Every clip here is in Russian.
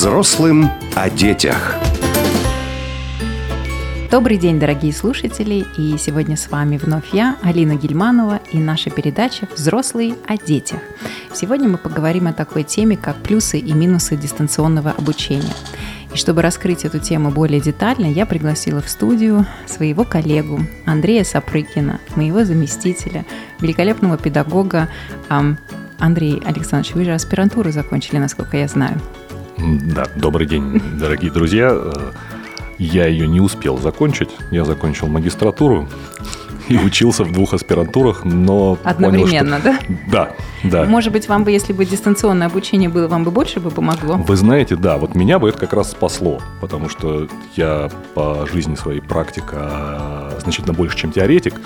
Взрослым о детях. Добрый день, дорогие слушатели, и сегодня с вами вновь я, Алина Гельманова, и наша передача «Взрослые о детях». Сегодня мы поговорим о такой теме, как плюсы и минусы дистанционного обучения. И чтобы раскрыть эту тему более детально, я пригласила в студию своего коллегу Андрея Сапрыкина, моего заместителя, великолепного педагога. Андрей Александрович, вы же аспирантуру закончили, насколько я знаю. Да, добрый день, дорогие друзья. Я ее не успел закончить. Я закончил магистратуру и учился в двух аспирантурах, но Одновременно, понял, что... да? Да, да. Может быть, вам бы, если бы дистанционное обучение было, вам бы больше бы помогло? Вы знаете, да, вот меня бы это как раз спасло, потому что я по жизни своей практика а, значительно больше, чем теоретик,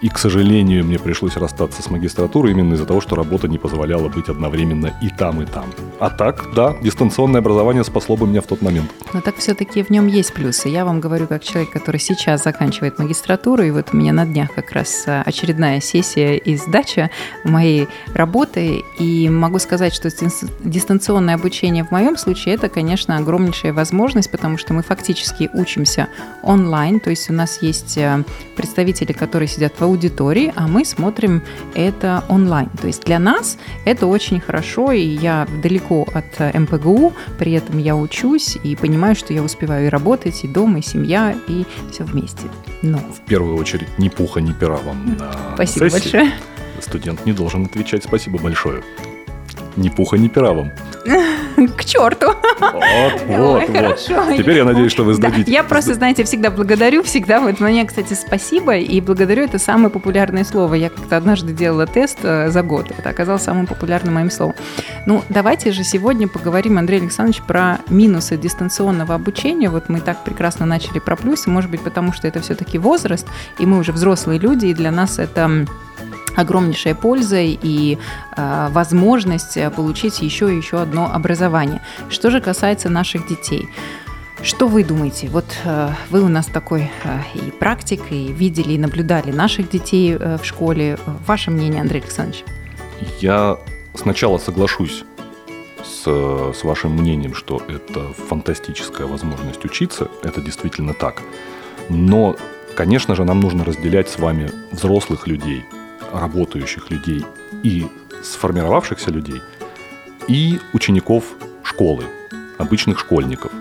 и, к сожалению, мне пришлось расстаться с магистратурой именно из-за того, что работа не позволяла быть одновременно и там, и там. А так, да, дистанционное образование спасло бы меня в тот момент. Но так все-таки в нем есть плюсы. Я вам говорю как человек, который сейчас заканчивает магистратуру, и вот у меня на днях как раз а, очередная сессия и сдача моей работы, и могу сказать, что дистанционное обучение в моем случае это, конечно, огромнейшая возможность, потому что мы фактически учимся онлайн, то есть у нас есть а, представители, которые сидят в аудитории, а мы смотрим это онлайн. То есть для нас это очень хорошо, и я далеко от МПГУ, при этом я учусь и понимаю, что я успеваю и работать, и дома, и семья, и все вместе. Но... В первую очередь, ни пуха, ни пера вам на Спасибо сессии. большое. Студент не должен отвечать «спасибо большое». Ни пуха, ни пера вам. К черту. Вот, вот, вот. Теперь я надеюсь, что вы сдадите. Да, я просто, знаете, всегда благодарю, всегда. Вот мне, кстати, спасибо. И благодарю это самое популярное слово. Я как-то однажды делала тест э, за год. Это оказалось самым популярным моим словом. Ну, давайте же сегодня поговорим, Андрей Александрович, про минусы дистанционного обучения. Вот мы так прекрасно начали про плюсы. Может быть, потому что это все-таки возраст, и мы уже взрослые люди, и для нас это огромнейшая польза и э, возможность получить еще и еще одно образование. Что же касается наших детей. Что вы думаете? Вот э, вы у нас такой э, и практик, и видели, и наблюдали наших детей э, в школе. Ваше мнение, Андрей Александрович? Я сначала соглашусь с, с вашим мнением, что это фантастическая возможность учиться. Это действительно так. Но, конечно же, нам нужно разделять с вами взрослых людей – работающих людей и сформировавшихся людей, и учеников школы, обычных школьников.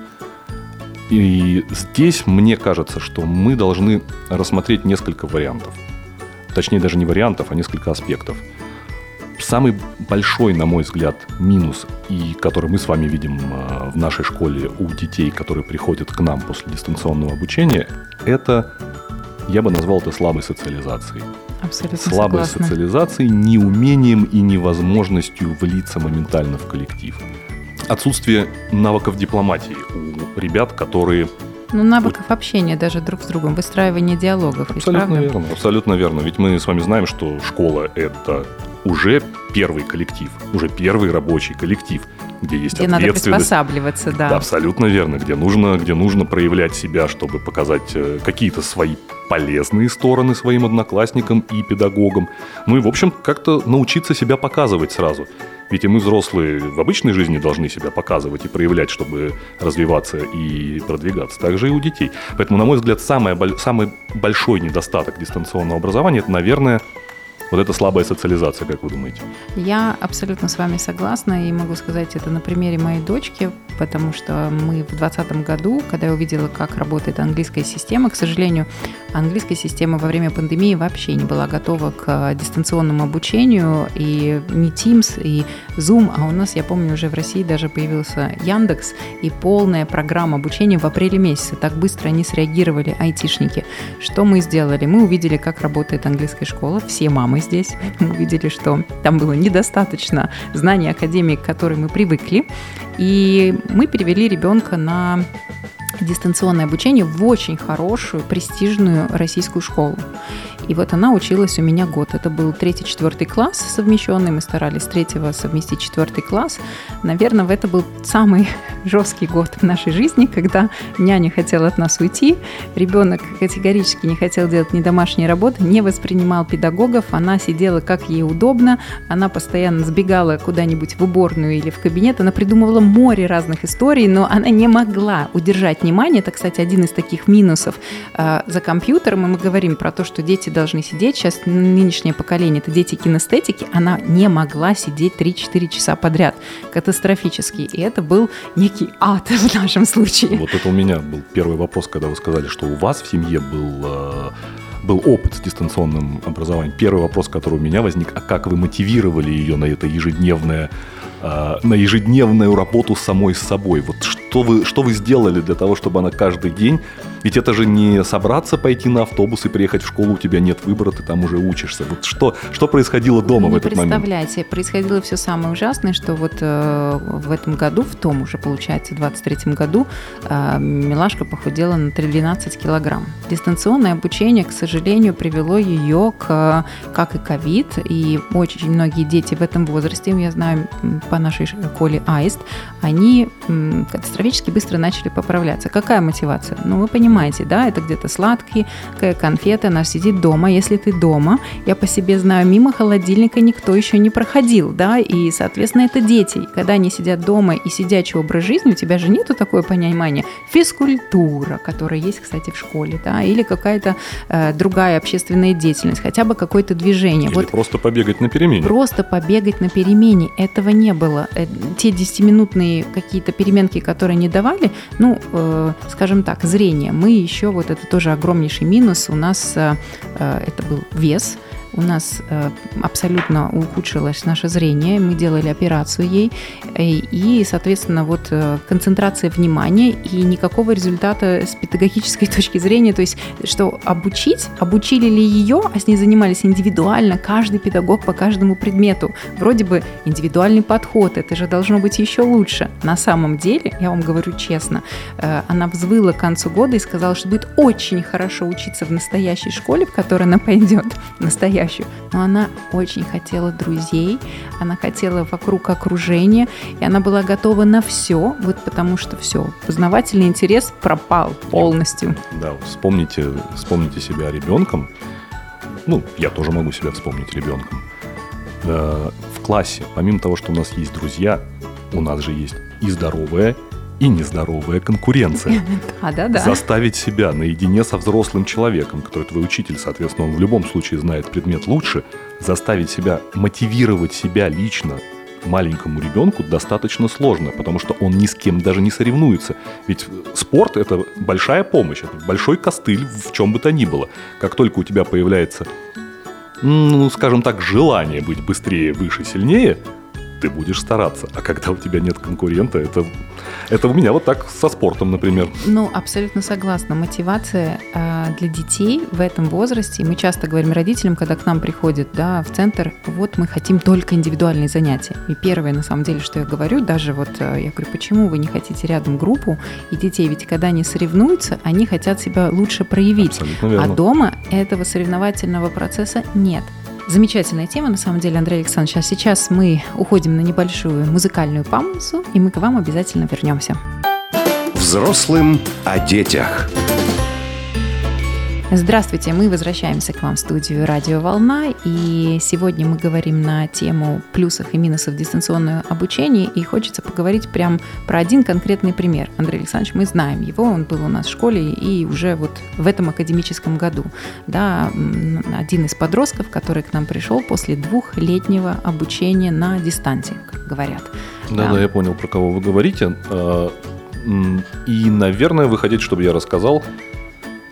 И здесь мне кажется, что мы должны рассмотреть несколько вариантов. Точнее, даже не вариантов, а несколько аспектов. Самый большой, на мой взгляд, минус, и который мы с вами видим а, в нашей школе у детей, которые приходят к нам после дистанционного обучения, это, я бы назвал это слабой социализацией. Абсолютно слабой согласна. социализацией, неумением и невозможностью влиться моментально в коллектив. Отсутствие навыков дипломатии у ребят, которые ну, навыков общения даже друг с другом, выстраивания диалогов. Абсолютно верно, абсолютно верно. Ведь мы с вами знаем, что школа – это уже первый коллектив, уже первый рабочий коллектив, где есть где ответственность. надо приспосабливаться, да. Да, абсолютно верно. Где нужно, где нужно проявлять себя, чтобы показать э, какие-то свои полезные стороны своим одноклассникам и педагогам. Ну и, в общем, как-то научиться себя показывать сразу. Ведь и мы, взрослые, в обычной жизни должны себя показывать и проявлять, чтобы развиваться и продвигаться. Также и у детей. Поэтому, на мой взгляд, самый, самый большой недостаток дистанционного образования – это, наверное, вот это слабая социализация, как вы думаете? Я абсолютно с вами согласна и могу сказать это на примере моей дочки, потому что мы в 2020 году, когда я увидела, как работает английская система, к сожалению, английская система во время пандемии вообще не была готова к дистанционному обучению, и не Teams, и Zoom, а у нас, я помню, уже в России даже появился Яндекс, и полная программа обучения в апреле месяце. Так быстро они среагировали, айтишники. Что мы сделали? Мы увидели, как работает английская школа, все мамы мы здесь. Увидели, что там было недостаточно знаний академии, к которой мы привыкли. И мы перевели ребенка на дистанционное обучение в очень хорошую, престижную российскую школу. И вот она училась у меня год. Это был третий-четвертый класс совмещенный. Мы старались с третьего совместить четвертый класс. Наверное, это был самый жесткий год в нашей жизни, когда няня хотела от нас уйти. Ребенок категорически не хотел делать ни домашней работы, не воспринимал педагогов. Она сидела как ей удобно. Она постоянно сбегала куда-нибудь в уборную или в кабинет. Она придумывала море разных историй, но она не могла удержать внимание. Это, кстати, один из таких минусов э, за компьютером. И мы говорим про то, что дети должны сидеть. Сейчас нынешнее поколение – это дети кинестетики. Она не могла сидеть 3-4 часа подряд. Катастрофически. И это был некий ад в нашем случае. Вот это у меня был первый вопрос, когда вы сказали, что у вас в семье был э, был опыт с дистанционным образованием. Первый вопрос, который у меня возник, а как вы мотивировали ее на это ежедневное а, на ежедневную работу самой с собой. Вот что вы, что вы сделали для того, чтобы она каждый день... Ведь это же не собраться, пойти на автобус и приехать в школу, у тебя нет выбора, ты там уже учишься. Вот что, что происходило дома не в этот момент? представляете, происходило все самое ужасное, что вот э, в этом году, в том уже, получается, в 23 году, э, Милашка похудела на 12 килограмм. Дистанционное обучение, к сожалению, привело ее к, как и ковид, и очень многие дети в этом возрасте, я знаю, по нашей школе АИСТ, они катастрофически быстро начали поправляться. Какая мотивация? Ну, вы понимаете, да, это где-то сладкие конфеты, она сидит дома. Если ты дома, я по себе знаю, мимо холодильника никто еще не проходил, да, и, соответственно, это дети. Когда они сидят дома и сидячий образ жизни, у тебя же нету такое понимания физкультура, которая есть, кстати, в школе, да, или какая-то э, другая общественная деятельность, хотя бы какое-то движение. Или вот просто побегать на перемене. Просто побегать на перемене. Этого не было. Э, те 10-минутные какие-то переменки, которые не давали, ну, э, скажем так, зрение. Мы еще, вот это тоже огромнейший минус, у нас э, э это был вес, у нас э, абсолютно ухудшилось наше зрение, мы делали операцию ей, э, и, соответственно, вот э, концентрация внимания и никакого результата с педагогической точки зрения, то есть, что обучить, обучили ли ее, а с ней занимались индивидуально, каждый педагог по каждому предмету. Вроде бы индивидуальный подход, это же должно быть еще лучше. На самом деле, я вам говорю честно, она взвыла к концу года и сказала, что будет очень хорошо учиться в настоящей школе, в которой она пойдет, настоящей настоящую. Но она очень хотела друзей, она хотела вокруг окружения, и она была готова на все, вот потому что все, познавательный интерес пропал полностью. Да, вспомните, вспомните себя ребенком. Ну, я тоже могу себя вспомнить ребенком. Э, в классе, помимо того, что у нас есть друзья, у нас же есть и здоровая, и нездоровая конкуренция. Да, да, да. Заставить себя наедине со взрослым человеком, который твой учитель, соответственно, он в любом случае знает предмет лучше, заставить себя мотивировать себя лично маленькому ребенку достаточно сложно, потому что он ни с кем даже не соревнуется. Ведь спорт – это большая помощь, это большой костыль в чем бы то ни было. Как только у тебя появляется, ну, скажем так, желание быть быстрее, выше, сильнее – ты будешь стараться. А когда у тебя нет конкурента, это, это у меня вот так со спортом, например. Ну, абсолютно согласна. Мотивация э, для детей в этом возрасте, мы часто говорим родителям, когда к нам приходят да, в центр, вот мы хотим только индивидуальные занятия. И первое, на самом деле, что я говорю, даже вот э, я говорю, почему вы не хотите рядом группу и детей? Ведь когда они соревнуются, они хотят себя лучше проявить. А дома этого соревновательного процесса нет. Замечательная тема, на самом деле, Андрей Александрович. А сейчас мы уходим на небольшую музыкальную паузу, и мы к вам обязательно вернемся. Взрослым о детях. Здравствуйте, мы возвращаемся к вам в студию «Радио Волна», и сегодня мы говорим на тему плюсов и минусов дистанционного обучения, и хочется поговорить прям про один конкретный пример. Андрей Александрович, мы знаем его, он был у нас в школе, и уже вот в этом академическом году, да, один из подростков, который к нам пришел после двухлетнего обучения на дистанции, как говорят. Да, да, я понял, про кого вы говорите. А, и, наверное, вы хотите, чтобы я рассказал,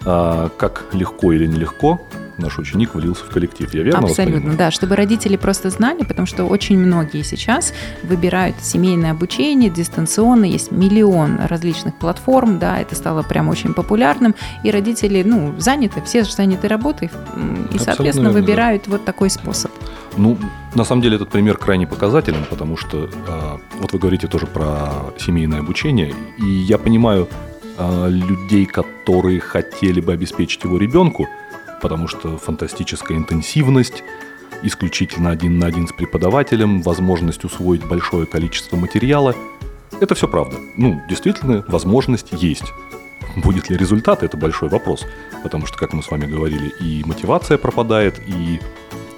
как легко или нелегко наш ученик влился в коллектив. Я верно Абсолютно, да, чтобы родители просто знали, потому что очень многие сейчас выбирают семейное обучение, дистанционно, есть миллион различных платформ, да, это стало прям очень популярным, и родители, ну, заняты, все же заняты работой, и, Абсолютно соответственно, верно, выбирают да. вот такой способ. Ну, на самом деле этот пример крайне показателен, потому что э, вот вы говорите тоже про семейное обучение, и я понимаю людей, которые хотели бы обеспечить его ребенку, потому что фантастическая интенсивность, исключительно один на один с преподавателем, возможность усвоить большое количество материала. Это все правда. Ну, действительно, возможность есть. Будет ли результат, это большой вопрос. Потому что, как мы с вами говорили, и мотивация пропадает, и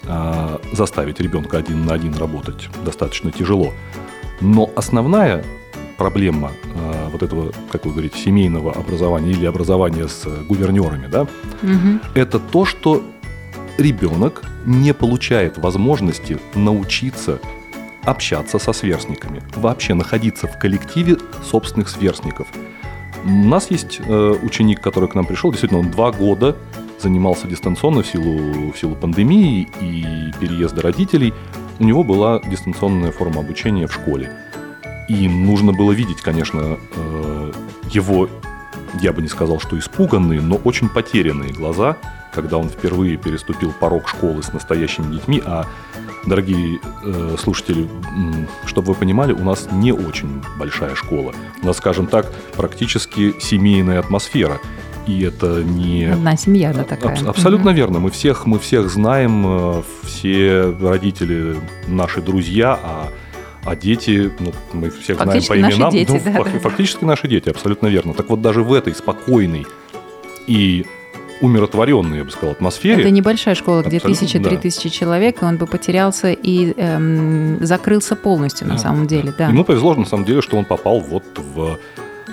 э, заставить ребенка один на один работать достаточно тяжело. Но основная проблема вот этого, как вы говорите, семейного образования или образования с гувернерами, да, угу. это то, что ребенок не получает возможности научиться общаться со сверстниками, вообще находиться в коллективе собственных сверстников. У нас есть э, ученик, который к нам пришел, действительно, он два года занимался дистанционно в силу, в силу пандемии и переезда родителей. У него была дистанционная форма обучения в школе. И нужно было видеть, конечно, э, его, я бы не сказал, что испуганные, но очень потерянные глаза, когда он впервые переступил порог школы с настоящими детьми, а дорогие э, слушатели, чтобы вы понимали, у нас не очень большая школа. У нас, скажем так, практически семейная атмосфера. И это не... Одна семья, да, такая. Аб- абсолютно угу. верно. Мы всех, мы всех знаем, э, все родители наши друзья, а а дети, ну, мы всех фактически знаем по именам. Наши дети, ну, да, да, фактически да. наши дети, абсолютно верно. Так вот, даже в этой спокойной и умиротворенной, я бы сказал, атмосфере. Это небольшая школа, где тысяча-три да. тысячи человек, и он бы потерялся и эм, закрылся полностью, на да, самом деле. Да. Ему повезло, на самом деле, что он попал вот в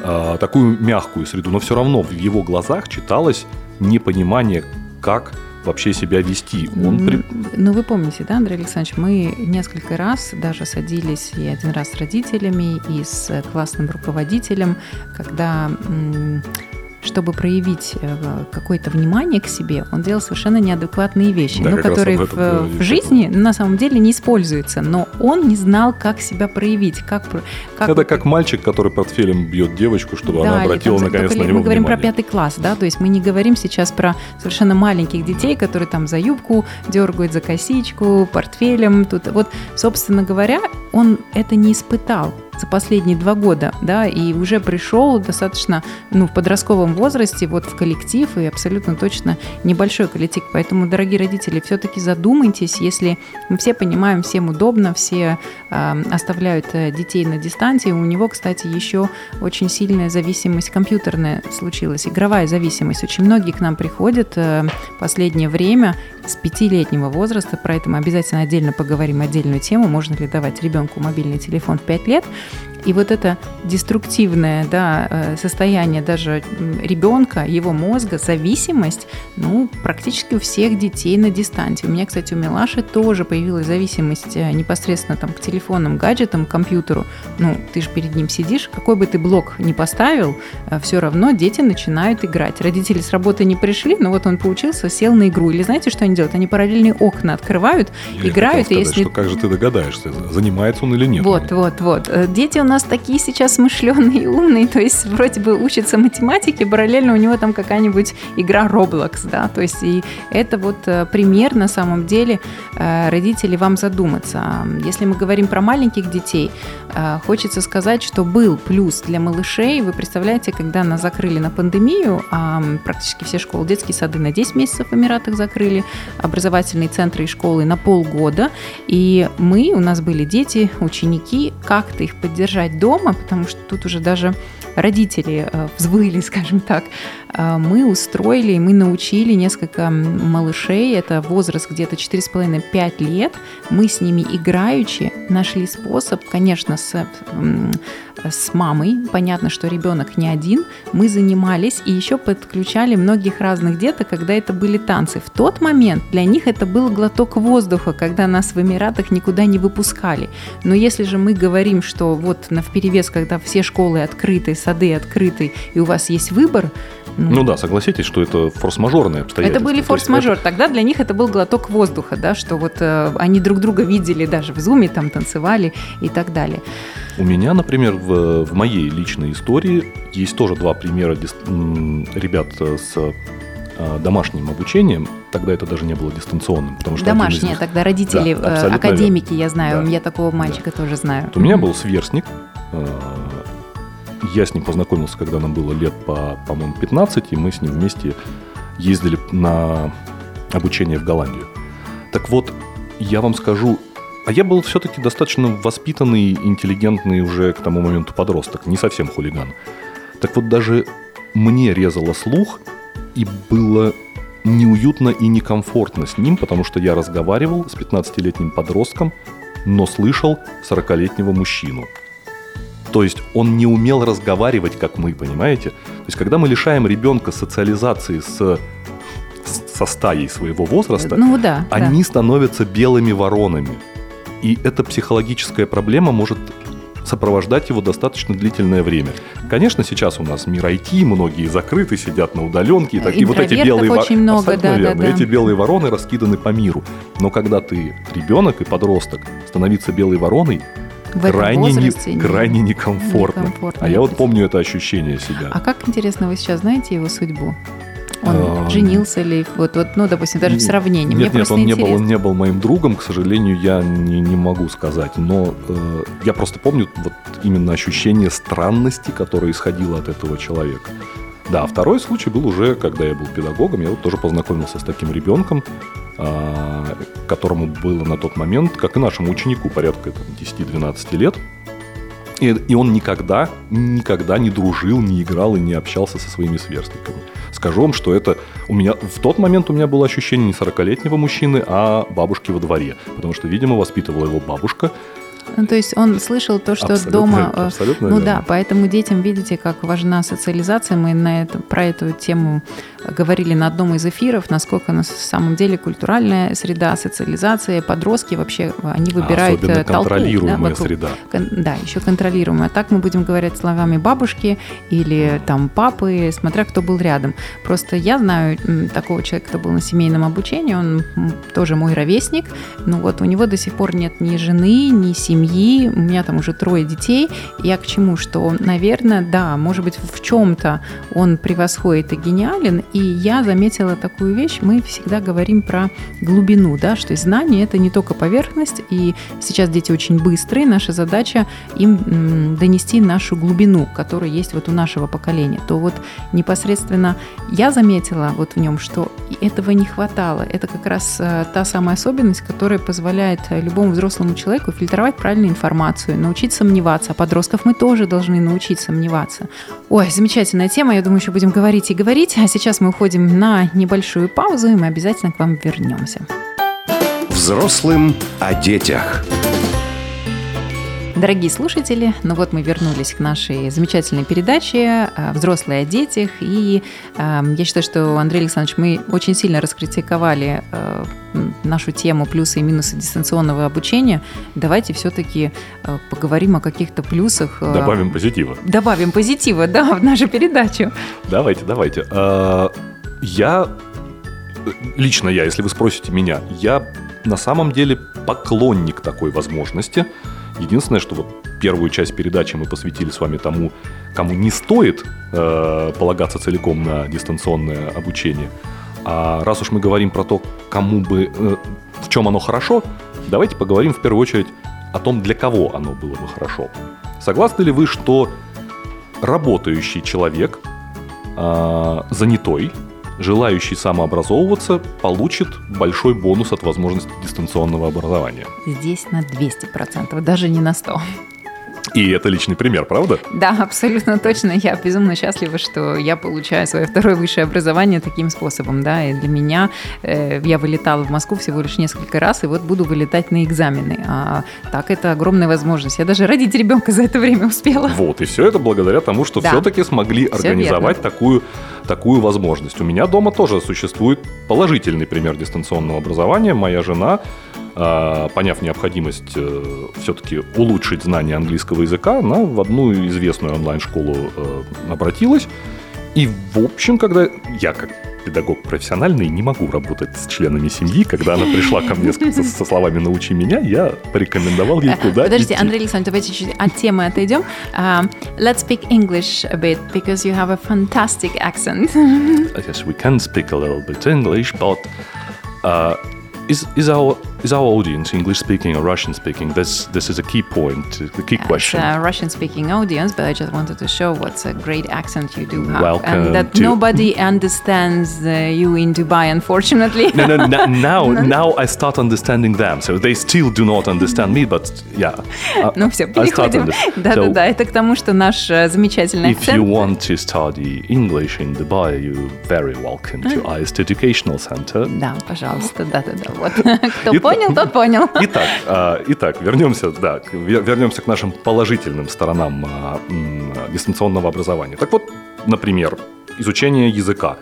э, такую мягкую среду, но все равно в его глазах читалось непонимание, как вообще себя вести. Он... Ну, вы помните, да, Андрей Александрович, мы несколько раз даже садились и один раз с родителями, и с классным руководителем, когда чтобы проявить э, какое-то внимание к себе, он делал совершенно неадекватные вещи, да, ну, которые в, в жизни на самом деле не используются. Но он не знал, как себя проявить. Как, как Это как мальчик, который портфелем бьет девочку, чтобы да, она обратила там, наконец на него Мы говорим внимание. про пятый класс, да, то есть мы не говорим сейчас про совершенно маленьких детей, которые там за юбку дергают, за косичку, портфелем. Тут вот, собственно говоря, он это не испытал за последние два года, да, и уже пришел достаточно, ну, в подростковом возрасте вот в коллектив, и абсолютно точно небольшой коллектив. Поэтому, дорогие родители, все-таки задумайтесь, если мы все понимаем, всем удобно, все э, оставляют детей на дистанции. У него, кстати, еще очень сильная зависимость компьютерная случилась, игровая зависимость. Очень многие к нам приходят э, последнее время с пятилетнего возраста, про это мы обязательно отдельно поговорим, отдельную тему, можно ли давать ребенку мобильный телефон в 5 лет, и вот это деструктивное да, э, состояние даже ребенка, его мозга, зависимость, ну, практически у всех детей на дистанции. У меня, кстати, у Милаши тоже появилась зависимость э, непосредственно там, к телефонным гаджетам, к компьютеру. Ну, ты же перед ним сидишь, какой бы ты блок ни поставил, э, все равно дети начинают играть. Родители с работы не пришли, но вот он поучился, сел на игру. Или знаете, что они делают? Они параллельные окна открывают, Я играют. Сказать, и если... что как же ты догадаешься, занимается он или нет? Вот, вот, вот. Дети у нас нас такие сейчас смышленые и умные, то есть вроде бы учатся математике, параллельно у него там какая-нибудь игра Roblox, да, то есть и это вот э, пример на самом деле э, родителей вам задуматься. Если мы говорим про маленьких детей, хочется сказать, что был плюс для малышей. Вы представляете, когда нас закрыли на пандемию, практически все школы, детские сады на 10 месяцев в Эмиратах закрыли, образовательные центры и школы на полгода, и мы, у нас были дети, ученики, как-то их поддержать держать дома, потому что тут уже даже родители э, взвыли, скажем так, э, мы устроили, и мы научили несколько малышей, это возраст где-то 4,5-5 лет, мы с ними играючи нашли способ, конечно, с, с мамой, понятно, что ребенок не один, мы занимались и еще подключали многих разных деток, когда это были танцы. В тот момент для них это был глоток воздуха, когда нас в Эмиратах никуда не выпускали. Но если же мы говорим, что вот на вперевес, когда все школы открыты, сады открыты, и у вас есть выбор, ну, ну да, согласитесь, что это форс-мажорные обстоятельства. Это были форс-мажор. Это... Тогда для них это был глоток воздуха, да, что вот э, они друг друга видели даже в зуме, там танцевали и так далее. У меня, например, в, в моей личной истории есть тоже два примера ребят с э, домашним обучением, тогда это даже не было дистанционным. Потому что Домашние, них... тогда родители, да, э, академики, верно. я знаю, да. я такого мальчика да. тоже знаю. Вот у меня был сверстник, э, я с ним познакомился, когда нам было лет по, по-моему, 15, и мы с ним вместе ездили на обучение в Голландию. Так вот, я вам скажу, а я был все-таки достаточно воспитанный, интеллигентный уже к тому моменту подросток, не совсем хулиган. Так вот, даже мне резало слух, и было неуютно и некомфортно с ним, потому что я разговаривал с 15-летним подростком, но слышал 40-летнего мужчину. То есть он не умел разговаривать, как мы, понимаете? То есть когда мы лишаем ребенка социализации с со стаей своего возраста, ну, да, они да. становятся белыми воронами. И эта психологическая проблема может сопровождать его достаточно длительное время. Конечно, сейчас у нас мир IT, многие закрыты, сидят на удаленке, и, так, и вот эти белые очень много, да, верно, да, да. эти белые вороны раскиданы по миру. Но когда ты ребенок и подросток, становиться белой вороной в крайне, не, крайне некомфортно. некомфортно. А я вот помню это ощущение себя. А как интересно вы сейчас знаете его судьбу? Он женился ли, вот, вот, ну, допустим, даже в сравнении. Мне Нет, нет, просто он не, был, он не был моим другом, к сожалению, я не, не могу сказать. Но э, я просто помню вот именно ощущение странности, которое исходило от этого человека. Да, второй случай был уже, когда я был педагогом, я вот тоже познакомился с таким ребенком, а, которому было на тот момент, как и нашему ученику, порядка там, 10-12 лет. И, и он никогда, никогда не дружил, не играл и не общался со своими сверстниками. Скажу вам, что это у меня в тот момент у меня было ощущение не 40-летнего мужчины, а бабушки во дворе. Потому что, видимо, воспитывала его бабушка. Ну, то есть он слышал то, что Абсолютно- дома... э, абсолютно ну верно. да, поэтому детям, видите, как важна социализация. Мы на это, про эту тему говорили на одном из эфиров, насколько на самом деле культуральная среда, социализация, подростки вообще, они выбирают Особенно э, толпу. да, контролируемая вокруг. среда. Кон- Да, еще контролируемая. Так мы будем говорить словами бабушки или там папы, смотря кто был рядом. Просто я знаю такого человека, кто был на семейном обучении, он тоже мой ровесник. Ну вот у него до сих пор нет ни жены, ни семьи. У меня там уже трое детей. Я к чему? Что, наверное, да, может быть, в чем-то он превосходит и гениален. И я заметила такую вещь. Мы всегда говорим про глубину, да, что знание это не только поверхность. И сейчас дети очень быстрые. Наша задача им донести нашу глубину, которая есть вот у нашего поколения. То вот непосредственно я заметила вот в нем, что этого не хватало. Это как раз э, та самая особенность, которая позволяет э, любому взрослому человеку фильтровать правильную информацию, научить сомневаться. А подростков мы тоже должны научить сомневаться. Ой, замечательная тема. Я думаю, еще будем говорить и говорить. А сейчас мы уходим на небольшую паузу, и мы обязательно к вам вернемся. Взрослым о детях. Дорогие слушатели, ну вот мы вернулись к нашей замечательной передаче э, «Взрослые о детях». И э, я считаю, что, Андрей Александрович, мы очень сильно раскритиковали э, м, нашу тему плюсы и минусы дистанционного обучения. Давайте все-таки поговорим о каких-то плюсах. Добавим позитива. Добавим позитива, да, в нашу передачу. Давайте, давайте. А, Я, лично я, если вы спросите меня, я на самом деле поклонник такой возможности. Единственное, что вот первую часть передачи мы посвятили с вами тому, кому не стоит э, полагаться целиком на дистанционное обучение. А раз уж мы говорим про то, кому бы, э, в чем оно хорошо, давайте поговорим в первую очередь о том, для кого оно было бы хорошо. Согласны ли вы, что работающий человек, э, занятой, желающий самообразовываться, получит большой бонус от возможности дистанционного образования? Здесь на 200%, даже не на 100%. И это личный пример, правда? Да, абсолютно точно. Я безумно счастлива, что я получаю свое второе высшее образование таким способом, да. И для меня э, я вылетала в Москву всего лишь несколько раз, и вот буду вылетать на экзамены. А так это огромная возможность. Я даже родить ребенка за это время успела. Вот, и все это благодаря тому, что Да. все-таки смогли Всё организовать такую, такую возможность. У меня дома тоже существует положительный пример дистанционного образования. Моя жена, поняв необходимость все-таки улучшить знание английского языка, она в одну известную онлайн-школу э, обратилась. И, в общем, когда я как педагог профессиональный не могу работать с членами семьи, когда она пришла ко мне со, со словами «научи меня», я порекомендовал ей Э, куда Подождите, идти. Андрей Александрович, давайте чуть от темы отойдем. Um, let's speak English a bit, because you have a fantastic accent. I guess we can speak a little bit English, but uh, is is our is our audience English speaking or Russian speaking? This this is a key point, the key question. It's a Russian-speaking audience, but I just wanted to show what's a great accent you do have, Welcome and that to- nobody understands uh, you in Dubai, unfortunately. no, no, no, now now I start understanding them. So they still do not understand me, but yeah. uh, Ну все, I start переходим. under- Да-да-да, это к тому, что наш э, замечательный If you акцент. want to study English in Dubai, you're very welcome to IST Educational Center. Да, пожалуйста, да-да-да. Вот. Кто Итак- Понял, тот понял. Итак, а, итак, вернемся, да, вернемся к нашим положительным сторонам а, дистанционного образования. Так вот, например, изучение языка.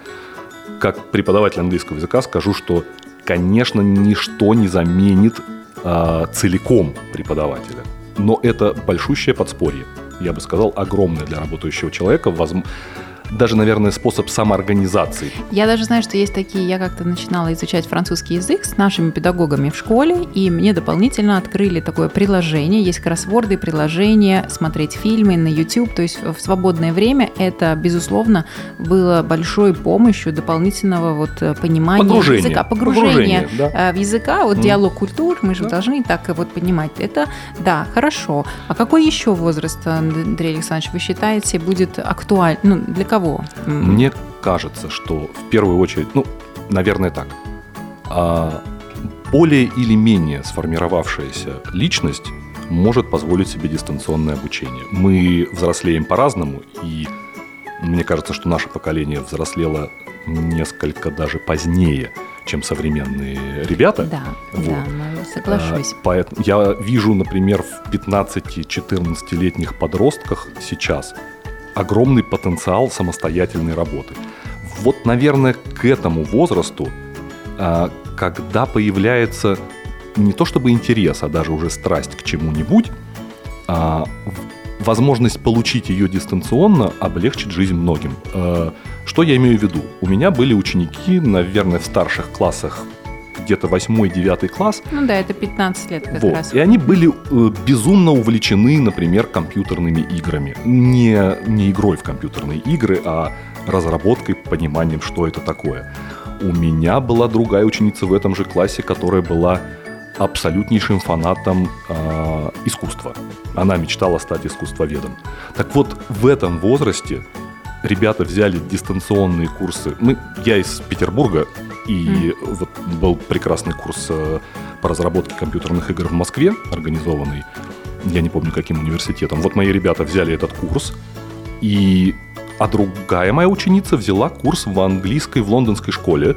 Как преподаватель английского языка скажу, что, конечно, ничто не заменит а, целиком преподавателя. Но это большущее подспорье. Я бы сказал, огромное для работающего человека. возм- Даже, наверное, способ самоорганизации. Я даже знаю, что есть такие, я как-то начинала изучать французский язык с нашими педагогами в школе, и мне дополнительно открыли такое приложение, есть кроссворды, приложения, смотреть фильмы на YouTube, то есть в свободное время это, безусловно, было большой помощью дополнительного вот э, понимания Погружение. языка, погружения Погружение, да. э, в языка, вот Мгм. диалог культур, мы же Да. должны так вот понимать. Это, да, хорошо. А какой еще возраст, Андрей Александрович, вы считаете, будет актуален? Ну, для кого? М, Мне кажется, что в первую очередь, ну, наверное, так. а, более или менее сформировавшаяся личность может позволить себе дистанционное обучение. Мы взрослеем по-разному, и мне кажется, что наше поколение взрослело несколько даже позднее, чем современные ребята. Да, Вот. да, ну, соглашусь. А, поэт- Я вижу, например, в 15-14-летних подростках сейчас огромный потенциал самостоятельной работы. Вот, наверное, к этому возрасту, а, когда появляется не то чтобы интерес, а даже уже страсть к чему-нибудь, а, возможность получить ее дистанционно облегчит жизнь многим. Э, Что я имею в виду? У меня были ученики, наверное, в старших классах, где-то 8-9 класс, Ну да, это 15 лет как вот. раз. И они были э, безумно увлечены, например, компьютерными играми. Не, не игрой в компьютерные игры, а разработкой, пониманием, что это такое. У меня была другая ученица в этом же классе, которая была абсолютнейшим фанатом э, искусства. Она мечтала стать искусствоведом. Так вот, в этом возрасте ребята взяли дистанционные курсы. Мы, я из Петербурга, и вот был прекрасный курс э, по разработке компьютерных игр в Москве, организованный, я не помню каким университетом. Вот мои ребята взяли этот курс, и а другая моя ученица взяла курс в английской, в лондонской школе.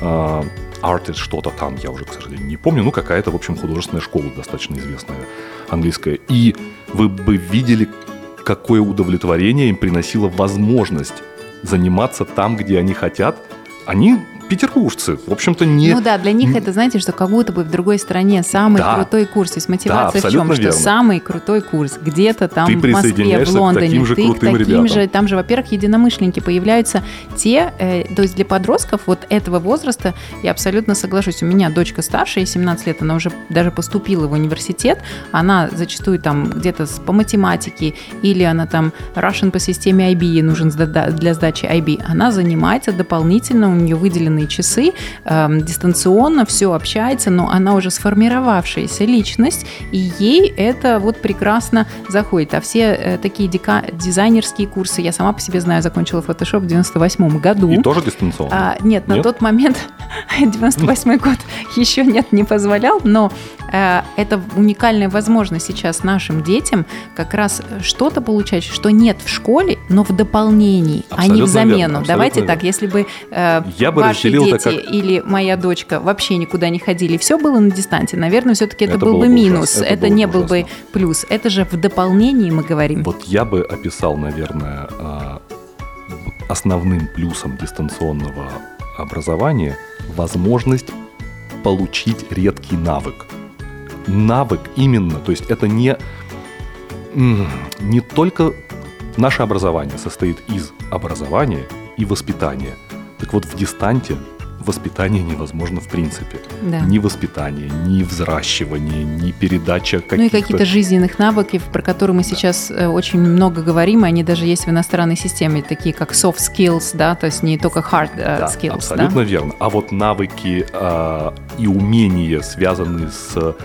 э, Artist что-то там, я уже, к сожалению, не помню. Ну, какая-то, в общем, художественная школа достаточно известная, английская. И вы бы видели, какое удовлетворение им приносила возможность заниматься там, где они хотят. Они петербуржцы, в общем-то, не... Ну да, для них это, знаете, что как будто бы в другой стране самый Да. крутой курс. То есть мотивация в чем? абсолютно Что верно. самый крутой курс где-то там Ты в Москве, в присоединяешься к Лондоне. таким же ты крутым таким ребятам. же, там же, во-первых, единомышленники появляются те, э, то есть для подростков вот этого возраста, я абсолютно соглашусь, у меня дочка старшая, ей 17 лет, она уже даже поступила в университет, она зачастую там где-то по математике или она там Russian по системе IB, ей нужен для сдачи IB, она занимается дополнительно, у нее выделенные часы, эм, дистанционно, все общается, но она уже сформировавшаяся личность, и ей это вот прекрасно заходит. А все э, такие дика- дизайнерские курсы, я сама по себе знаю, закончила Photoshop в 98 году. И тоже дистанционно. А, нет, на Нет? тот момент 98 год еще нет, не позволял, но э, это уникальная возможность сейчас нашим детям как раз что-то получать, что нет в школе, но в дополнении, а не в замену. верно, Давайте верно. так, если бы э, Я бы это дети как- или моя дочка вообще никуда не ходили, все было на дистанции, наверное, все-таки это, Это был бы минус, это это, не бы был бы плюс. Это же в дополнении мы говорим. Вот я бы описал, наверное, а, основным плюсом дистанционного образования возможность получить редкий навык. Навык именно, то есть это не, не только наше образование состоит из образования и воспитания. Так вот, в дистанте воспитание невозможно в принципе. Да. Ни воспитание, ни взращивание, ни передача каких-то... Ну и какие-то жизненных навыков, про которые мы сейчас э, очень много говорим, они даже есть в иностранной системе, такие как soft skills, да, то есть не только hard э, Да, skills. абсолютно да? верно. А вот навыки э, и умения, связанные с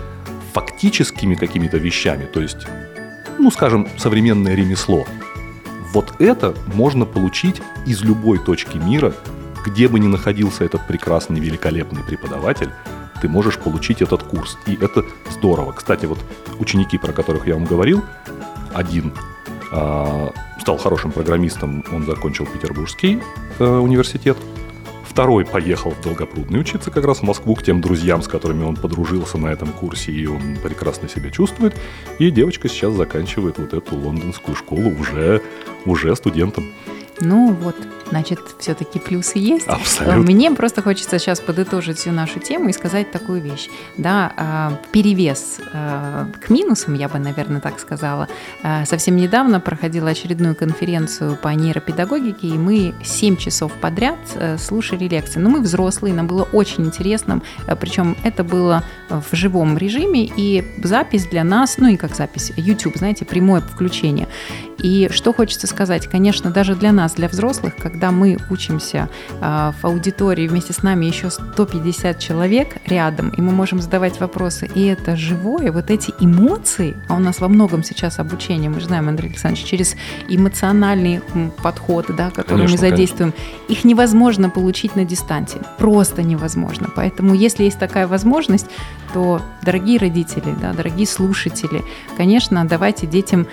фактическими какими-то вещами, то есть, ну, скажем, современное ремесло, вот это можно получить из любой точки мира, где бы ни находился этот прекрасный, великолепный преподаватель, ты можешь получить этот курс. И это здорово. Кстати, вот ученики, про которых я вам говорил, один а, стал хорошим программистом, он закончил Петербургский э, университет. Второй поехал в Долгопрудный учиться как раз в Москву к тем друзьям, с которыми он подружился на этом курсе, и он прекрасно себя чувствует. И девочка сейчас заканчивает вот эту лондонскую школу уже, уже студентом. Ну вот, значит, все-таки плюсы есть. Абсолютно. Мне просто хочется сейчас подытожить всю нашу тему и сказать такую вещь. Да, а, перевес а, к минусам, я бы, наверное, так сказала. А, Совсем недавно проходила очередную конференцию по нейропедагогике, и мы 7 часов подряд э, слушали лекции. Но мы взрослые, нам было очень интересно, э, причем это было в живом режиме, и запись для нас, ну и как запись, YouTube, знаете, прямое включение. И что хочется сказать, конечно, даже для нас, для взрослых, когда мы учимся а, в аудитории, вместе с нами еще 150 человек рядом, и мы можем задавать вопросы, и это живое, вот эти эмоции, а у нас во многом сейчас обучение, мы же знаем, Андрей Александрович, через эмоциональный м, подход, да, который Конечно, мы задействуем, их невозможно получить на дистанции, просто невозможно. Поэтому, если есть такая возможность, то, дорогие родители, да, дорогие слушатели, конечно, давайте детям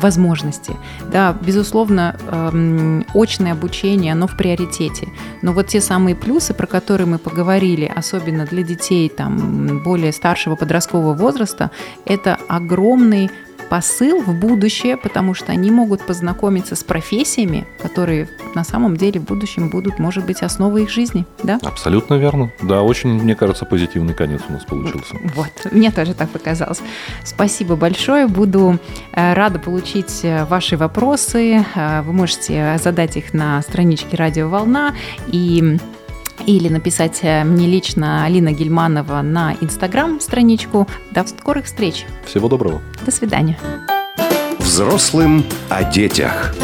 возможности. Да, безусловно, эм, очное обучение, оно в приоритете. Но вот те самые плюсы, про которые мы поговорили, особенно для детей там, более старшего подросткового возраста, это огромный посыл в будущее, потому что они могут познакомиться с профессиями, которые на самом деле в будущем будут, может быть, основой их жизни. Да? Абсолютно верно. Да, очень, мне кажется, позитивный конец у нас получился. Вот, мне тоже так показалось. Спасибо большое. Буду э, рада получить э, ваши вопросы. Э, Вы можете задать их на страничке Радио Волна и или написать э, мне лично Алина Гельманова на Инстаграм страничку. До скорых встреч. Всего доброго. До свидания. Взрослым о детях.